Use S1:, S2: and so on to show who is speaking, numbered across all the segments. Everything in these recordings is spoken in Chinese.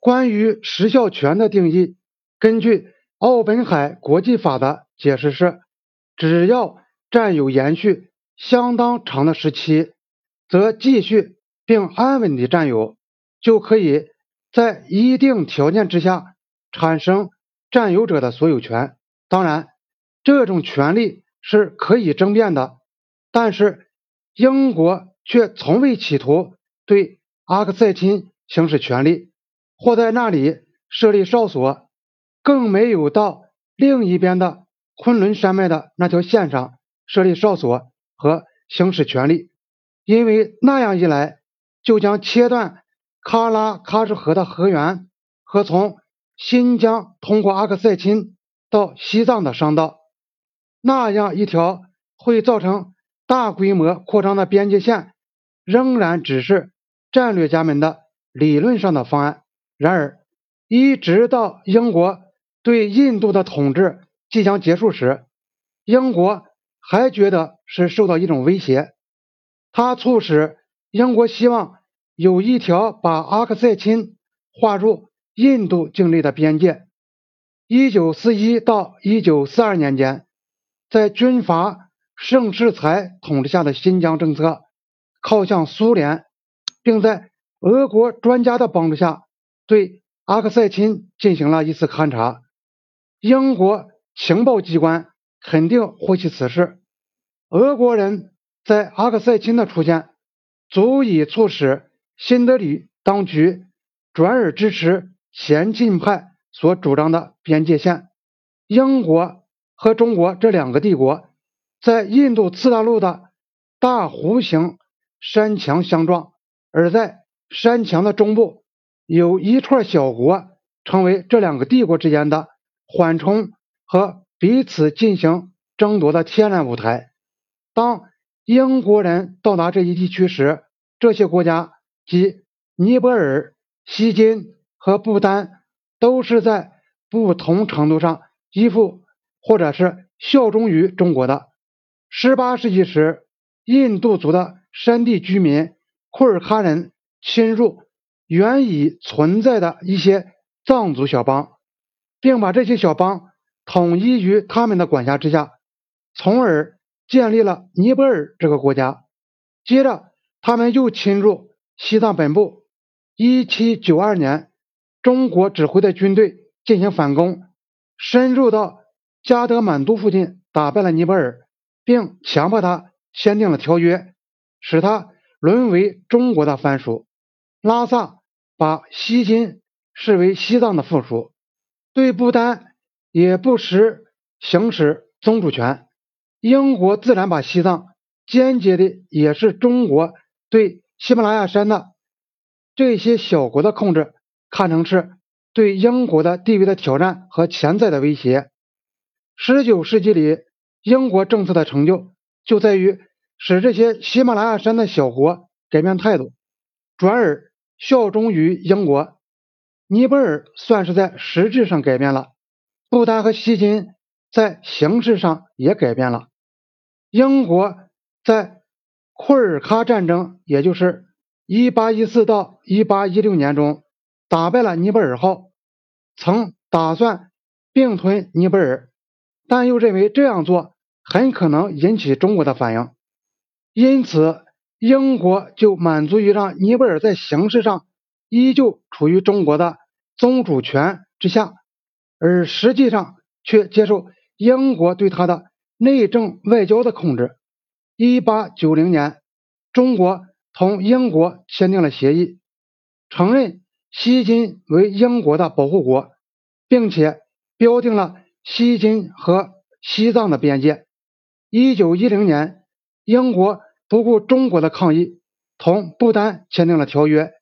S1: 关于时效权的定义，根据奥本海国际法的解释是，只要占有延续相当长的时期，则继续并安稳地占有，就可以在一定条件之下产生占有者的所有权。当然，这种权利是可以争辩的，但是英国却从未企图对阿克塞钦行使权利。或在那里设立哨所，更没有到另一边的昆仑山脉的那条线上设立哨所和行使权利，因为那样一来，就将切断喀拉喀什河的河源和从新疆通过阿克塞钦到西藏的商道。那样一条会造成大规模扩张的边界线，仍然只是战略家们的理论上的方案。然而，一直到英国对印度的统治即将结束时，英国还觉得是受到一种威胁。它促使英国希望有一条把阿克塞钦划入印度境内的边界。1941到1942年间，在军阀盛世才统治下的新疆政策靠向苏联，并在俄国专家的帮助下。对阿克塞钦进行了一次勘察，英国情报机关肯定获悉此事。俄国人在阿克塞钦的出现，足以促使新德里当局转而支持前进派所主张的边界线。英国和中国这两个帝国在印度次大陆的大弧形山墙相撞，而在山墙的中部。有一串小国成为这两个帝国之间的缓冲和彼此进行争夺的天然舞台。当英国人到达这一地区时，这些国家及尼泊尔、锡金和不丹都是在不同程度上依附或者是效忠于中国的。18世纪时，印度族的山地居民库尔喀人侵入。原已存在的一些藏族小邦，并把这些小邦统一于他们的管辖之下，从而建立了尼泊尔这个国家。接着，他们又侵入西藏本部。1792年，中国指挥的军队进行反攻，深入到加德满都附近，打败了尼泊尔，并强迫他签订了条约，使他沦为中国的藩属。拉萨。把西金视为西藏的附属，对不丹也不时行使宗主权。英国自然把西藏间接的也是中国对喜马拉雅山的这些小国的控制，看成是对英国的地位的挑战和潜在的威胁。十九世纪里，英国政策的成就就在于使这些喜马拉雅山的小国改变态度，转而。效忠于英国，尼泊尔算是在实质上改变了；不丹和锡金在形式上也改变了。英国在库尔喀战争，也就是1814到1816年中打败了尼泊尔后，曾打算并吞尼泊尔，但又认为这样做很可能引起中国的反应，因此。英国就满足于让尼泊尔在形式上依旧处于中国的宗主权之下，而实际上却接受英国对他的内政外交的控制。一八九零年，中国同英国签订了协议，承认西金为英国的保护国，并且标定了西金和西藏的边界。一九一零年，英国。不顾中国的抗议，同不丹签订了条约，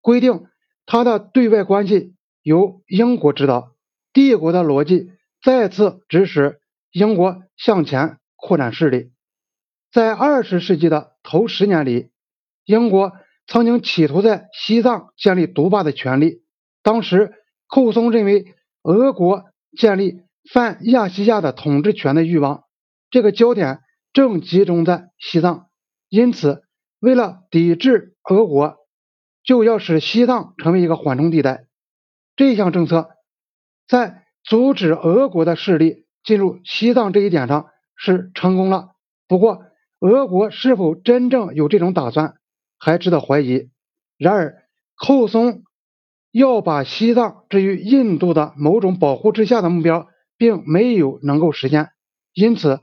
S1: 规定他的对外关系由英国指导。帝国的逻辑再次指使英国向前扩展势力。在二十世纪的头十年里，英国曾经企图在西藏建立独霸的权利。当时，寇松认为俄国建立泛亚细亚的统治权的欲望，这个焦点正集中在西藏。因此，为了抵制俄国，就要使西藏成为一个缓冲地带。这项政策在阻止俄国的势力进入西藏这一点上是成功了。不过，俄国是否真正有这种打算，还值得怀疑。然而，寇松要把西藏置于印度的某种保护之下的目标，并没有能够实现。因此，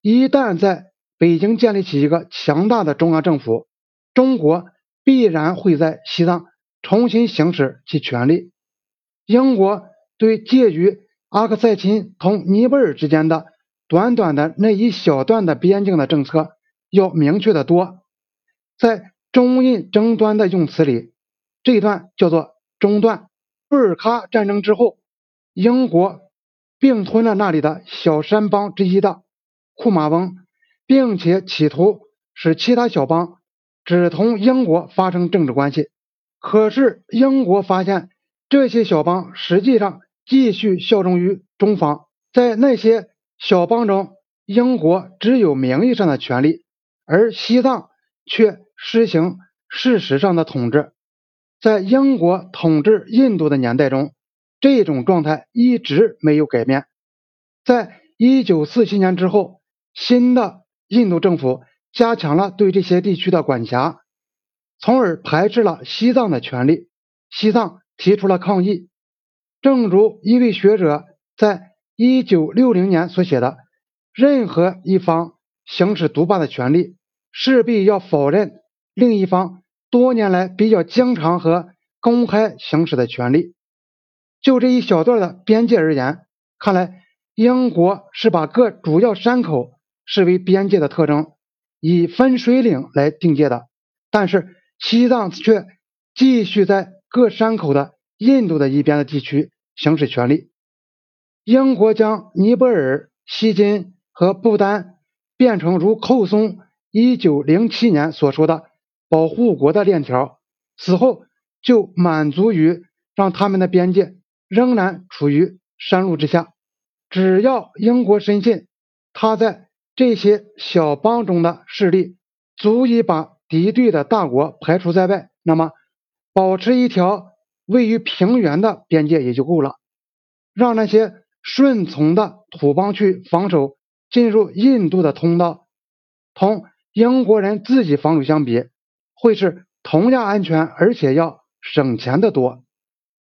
S1: 一旦在北京建立起一个强大的中央政府，中国必然会在西藏重新行使其权利。英国对介于阿克塞钦同尼泊尔之间的短短的那一小段的边境的政策要明确的多。在中印争端的用词里，这一段叫做中断。布尔喀战争之后，英国并吞了那里的小山邦之一的库马翁，并且企图使其他小邦只同英国发生政治关系。可是英国发现。这些小邦实际上继续效忠于中方，在那些小邦中，英国只有名义上的权利，而西藏却实行事实上的统治。在英国统治印度的年代中，这种状态一直没有改变。在一九四七年之后，新的印度政府加强了对这些地区的管辖，从而排斥了西藏的权利。西藏。提出了抗议，正如一位学者在一九六零年所写的：“任何一方行使独霸的权利，势必要否认另一方多年来比较经常和公开行使的权利。”就这一小段的边界而言，看来英国是把各主要山口视为边界的特征，以分水岭来定界的。但是西藏却继续在。各山口的印度的一边的地区行使权利。英国将尼泊尔、锡金和不丹变成如寇松一九零七年所说的保护国的链条，此后就满足于让他们的边界仍然处于山路之下。只要英国深信他在这些小邦中的势力足以把敌对的大国排除在外，那么。保持一条位于平原的边界也就够了，让那些顺从的土邦去防守进入印度的通道，同英国人自己防守相比，会是同样安全而且要省钱的多。